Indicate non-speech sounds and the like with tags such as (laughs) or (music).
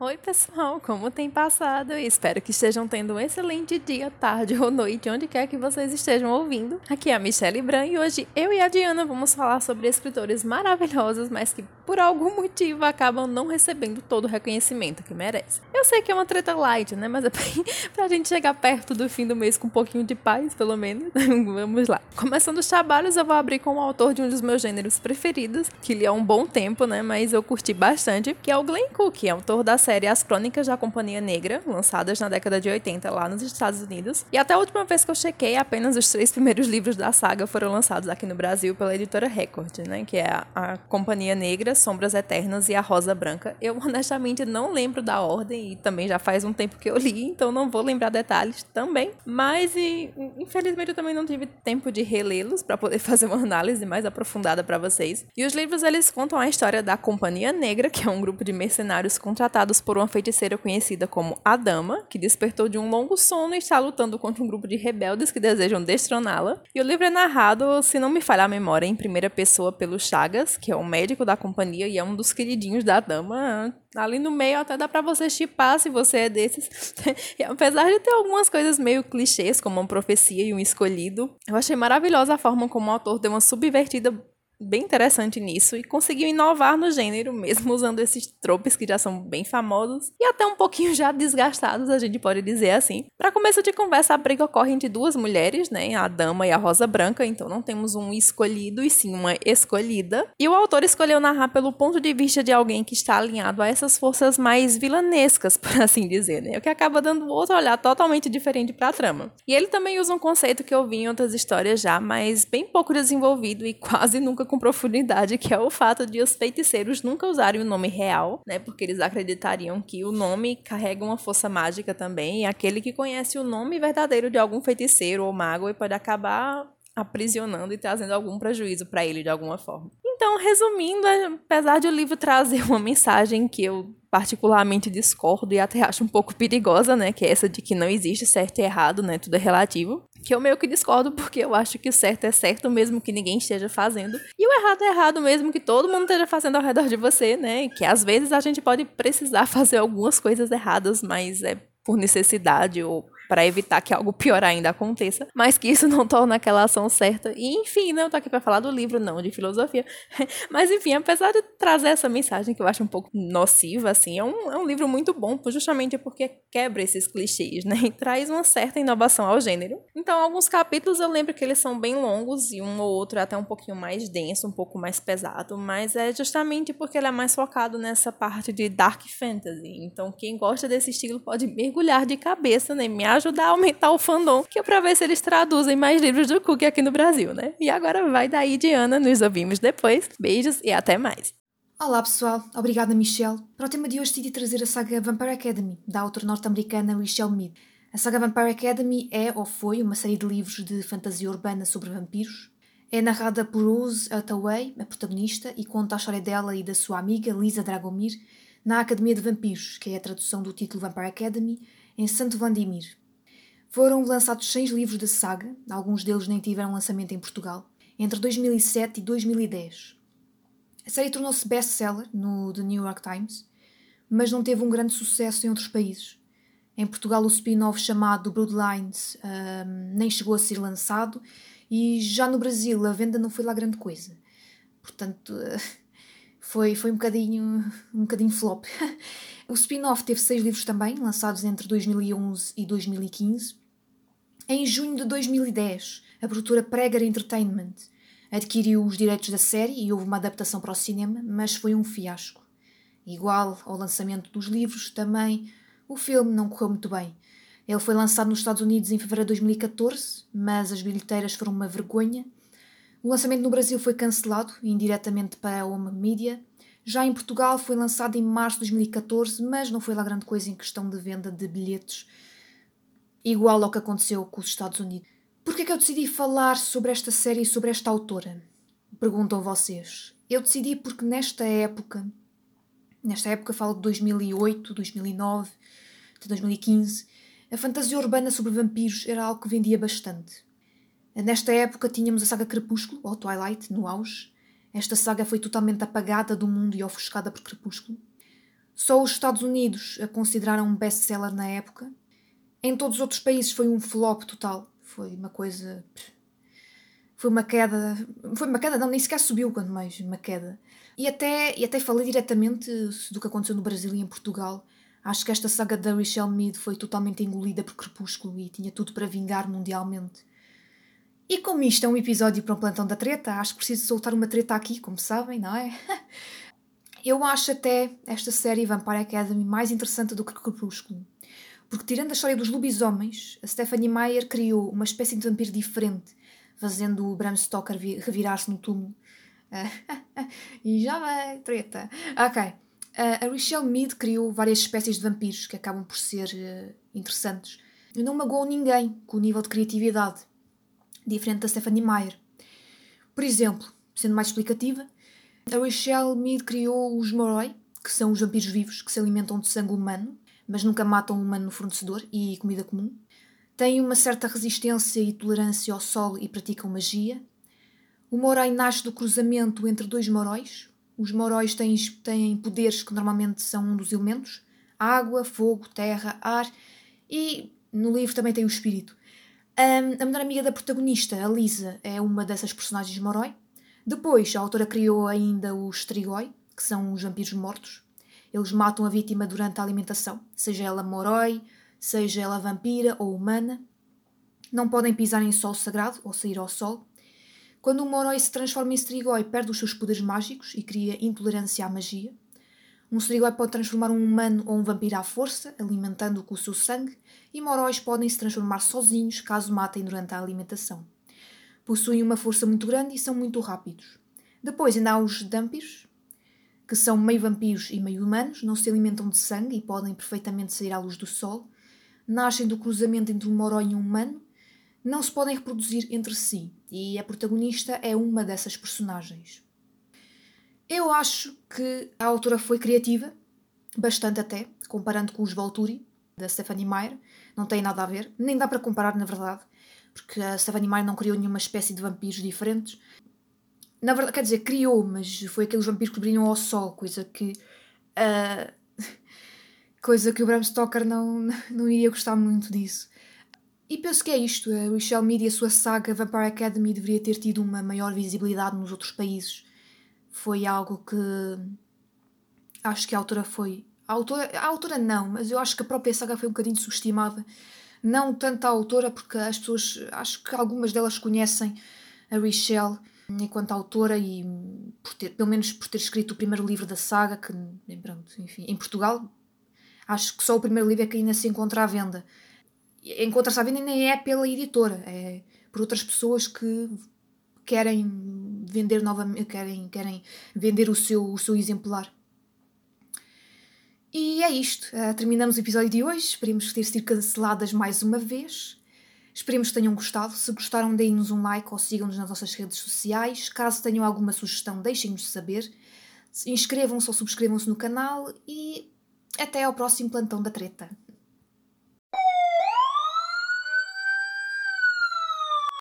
Oi, pessoal, como tem passado? Espero que estejam tendo um excelente dia, tarde ou noite, onde quer que vocês estejam ouvindo. Aqui é a Michelle Bran e hoje eu e a Diana vamos falar sobre escritores maravilhosos, mas que por algum motivo acabam não recebendo todo o reconhecimento que merecem. Eu sei que é uma treta light, né? Mas é (laughs) pra gente chegar perto do fim do mês com um pouquinho de paz, pelo menos. (laughs) vamos lá. Começando os trabalhos, eu vou abrir com o autor de um dos meus gêneros preferidos, que li há um bom tempo, né? Mas eu curti bastante, que é o Glenn Cook, autor da série As Crônicas da Companhia Negra, lançadas na década de 80 lá nos Estados Unidos. E até a última vez que eu chequei, apenas os três primeiros livros da saga foram lançados aqui no Brasil pela editora Record, né? Que é a, a Companhia Negra, Sombras Eternas e A Rosa Branca. Eu (laughs) honestamente não lembro da ordem e também já faz um tempo que eu li, então não vou lembrar detalhes também. Mas e, infelizmente eu também não tive tempo de relê-los para poder (laughs) fazer uma análise mais aprofundada para vocês. E os livros eles contam a história da Companhia Negra, que é um grupo de mercenários contratados por uma feiticeira conhecida como a Dama, que despertou de um longo sono e está lutando contra um grupo de rebeldes que desejam destroná-la. E o livro é narrado, se não me falhar a memória, em primeira pessoa pelo Chagas, que é o médico da companhia e é um dos queridinhos da Dama. Ali no meio até dá para você chipar se você é desses. (laughs) apesar de ter algumas coisas meio clichês, como uma profecia e um escolhido, eu achei maravilhosa a forma como o autor deu uma subvertida bem interessante nisso e conseguiu inovar no gênero, mesmo (laughs) usando esses tropes que já são bem famosos e até um pouquinho já desgastados, a gente pode dizer assim. Para começo de conversa, a briga ocorre entre duas mulheres, né, a dama e a rosa branca, então não temos um escolhido e sim uma escolhida. E o autor escolheu narrar pelo ponto de vista de alguém que está alinhado a essas forças mais vilanescas, (laughs) por assim dizer, né, o que acaba dando outro olhar totalmente diferente para a trama. E ele também usa um conceito que eu vi em outras histórias já, mas bem pouco desenvolvido e (laughs) quase nunca com profundidade, que é o fato de os feiticeiros nunca usarem o nome real, né? Porque eles acreditariam que o nome carrega uma força mágica também, e aquele que conhece o nome verdadeiro de algum feiticeiro ou mago pode acabar aprisionando e trazendo algum prejuízo para ele de alguma forma. Então, resumindo, apesar de o livro trazer uma mensagem que eu particularmente discordo e até acho um pouco perigosa, né, que é essa de que não existe certo e errado, né, tudo é relativo, que eu meio que discordo porque eu acho que o certo é certo mesmo que ninguém esteja fazendo. E o errado é errado mesmo que todo mundo esteja fazendo ao redor de você, né, que às vezes a gente pode precisar (laughs) fazer algumas coisas erradas, mas é por necessidade ou para evitar que algo pior ainda aconteça, mas que isso não torna aquela ação certa. E enfim, não né, tô aqui para falar do livro, não de filosofia. (laughs) mas enfim, apesar de trazer essa mensagem que eu acho um pouco nociva, assim, é um, é um livro muito bom, justamente porque quebra esses clichês, né? (laughs) E traz uma certa inovação ao gênero. Então, alguns capítulos eu lembro que eles são bem longos e um ou outro é até um pouquinho mais denso, um pouco mais pesado, mas é justamente porque ele é mais focado nessa parte de dark fantasy. Então, quem gosta desse estilo pode mergulhar de cabeça, né? Me ajudar a aumentar o fandom, que é pra ver se eles traduzem mais livros do Cook aqui no Brasil, né? E agora vai daí, Diana, nos ouvimos depois. Beijos e até mais. Olá pessoal, obrigada Michelle. Para o tema de hoje decidi trazer a saga Vampire Academy, da autora norte-americana Michelle Mead. A saga Vampire Academy é ou foi uma série de livros de fantasia urbana sobre vampiros. É narrada por Rose Hathaway, a protagonista, e conta a história dela e da sua amiga Lisa Dragomir na Academia de Vampiros, que é a tradução do título Vampire Academy, em Santo Vladimir, foram lançados seis livros da saga, alguns deles nem tiveram lançamento em Portugal, entre 2007 e 2010. A série tornou-se best-seller no The New York Times, mas não teve um grande sucesso em outros países. Em Portugal, o spin-off chamado Bloodlines um, nem chegou a ser lançado e já no Brasil a venda não foi lá grande coisa. Portanto, (laughs) foi, foi um bocadinho, um bocadinho flop. (laughs) o spin-off teve seis livros também, lançados entre 2011 e 2015. Em junho de 2010, a produtora Prager Entertainment adquiriu os direitos da série e houve uma adaptação para o cinema, mas foi um fiasco. Igual ao lançamento dos livros, também o filme não correu muito bem. Ele foi lançado nos Estados Unidos em fevereiro de 2014, mas as bilheteiras foram uma vergonha. O lançamento no Brasil foi cancelado, indiretamente para a Home Media. Já em Portugal foi lançado em março de 2014, mas não foi lá grande coisa em questão de venda de bilhetes igual ao que aconteceu com os Estados Unidos. Por que é que eu decidi falar sobre esta série e sobre esta autora? Perguntam vocês. Eu decidi porque nesta época, nesta época falo de 2008, 2009, de 2015, a fantasia urbana sobre vampiros era algo que vendia bastante. Nesta época tínhamos a saga Crepúsculo, ou Twilight, no auge. Esta saga foi totalmente apagada do mundo e ofuscada por Crepúsculo. Só os Estados Unidos a consideraram um best-seller na época. Em todos os outros países foi um flop total. Foi uma coisa. Foi uma queda. Foi uma queda, não, nem sequer subiu, quanto mais uma queda. E até, e até falei diretamente do que aconteceu no Brasil e em Portugal. Acho que esta saga da Rachel Mead foi totalmente engolida por Crepúsculo e tinha tudo para vingar mundialmente. E como isto é um episódio para um plantão da treta, acho que preciso soltar uma treta aqui, como sabem, não é? (laughs) Eu acho até esta série Vampire Academy mais interessante do que Crepúsculo. Porque, tirando a história dos lobisomens, a Stephanie Meyer criou uma espécie de vampiro diferente, fazendo o Bram Stoker revirar-se no túmulo. (laughs) e já vai, treta. Ok. A Rachel Mead criou várias espécies de vampiros que acabam por ser uh, interessantes. Não magoou ninguém com o nível de criatividade, diferente da Stephanie Meyer. Por exemplo, sendo mais explicativa, a Rachel Mead criou os Moroi, que são os vampiros vivos que se alimentam de sangue humano, mas nunca matam um humano fornecedor e comida comum. Têm uma certa resistência e tolerância ao sol e praticam magia. O Moroi nasce do cruzamento entre dois Moróis. Os Moróis têm, têm poderes que normalmente são um dos elementos: água, fogo, terra, ar e no livro também tem o espírito. A melhor amiga da protagonista, a Lisa, é uma dessas personagens Moroi. Depois, a autora criou ainda os Strigoi, que são os vampiros mortos. Eles matam a vítima durante a alimentação, seja ela moroi, seja ela vampira ou humana. Não podem pisar em sol sagrado ou sair ao sol. Quando o moroi se transforma em Strigoi, perde os seus poderes mágicos e cria intolerância à magia. Um Strigoi pode transformar um humano ou um vampiro à força, alimentando-o com o seu sangue, e moróis podem se transformar sozinhos caso matem durante a alimentação possuem uma força muito grande e são muito rápidos. Depois ainda há os Dampiros, que são meio vampiros e meio humanos, não se alimentam de sangue e podem perfeitamente sair à luz do sol, nascem do cruzamento entre um moró e um humano, não se podem reproduzir entre si, e a protagonista é uma dessas personagens. Eu acho que a autora foi criativa, bastante até, comparando com os Volturi, da Stephanie Meyer, não tem nada a ver, nem dá para comparar na verdade porque a Stephanie Meyer não criou nenhuma espécie de vampiros diferentes. Na verdade, quer dizer, criou, mas foi aqueles vampiros que brilham ao sol, coisa que. Uh, (laughs) coisa que o Bram Stoker não, não iria gostar muito disso. E penso que é isto. A Rachel Mead e a sua saga Vampire Academy deveria ter tido uma maior visibilidade nos outros países. Foi algo que. Acho que a autora foi. A autora, a autora não, mas eu acho que a própria saga foi um bocadinho subestimada não tanto a autora, porque as pessoas, acho que algumas delas conhecem a Richelle enquanto autora e por ter, pelo menos por ter escrito o primeiro livro da saga, que pronto, enfim, em Portugal acho que só o primeiro livro é que ainda se encontra à venda. Encontra-se à venda e nem é pela editora, é por outras pessoas que querem vender novamente, querem, querem vender o seu, o seu exemplar. E é isto. Uh, terminamos o episódio de hoje. Esperemos ter sido canceladas mais uma vez. Esperemos que tenham gostado. Se gostaram, deem-nos um like ou sigam-nos nas nossas redes sociais. Caso tenham alguma sugestão, deixem-nos saber. Inscrevam-se ou subscrevam-se no canal e até ao próximo plantão da treta.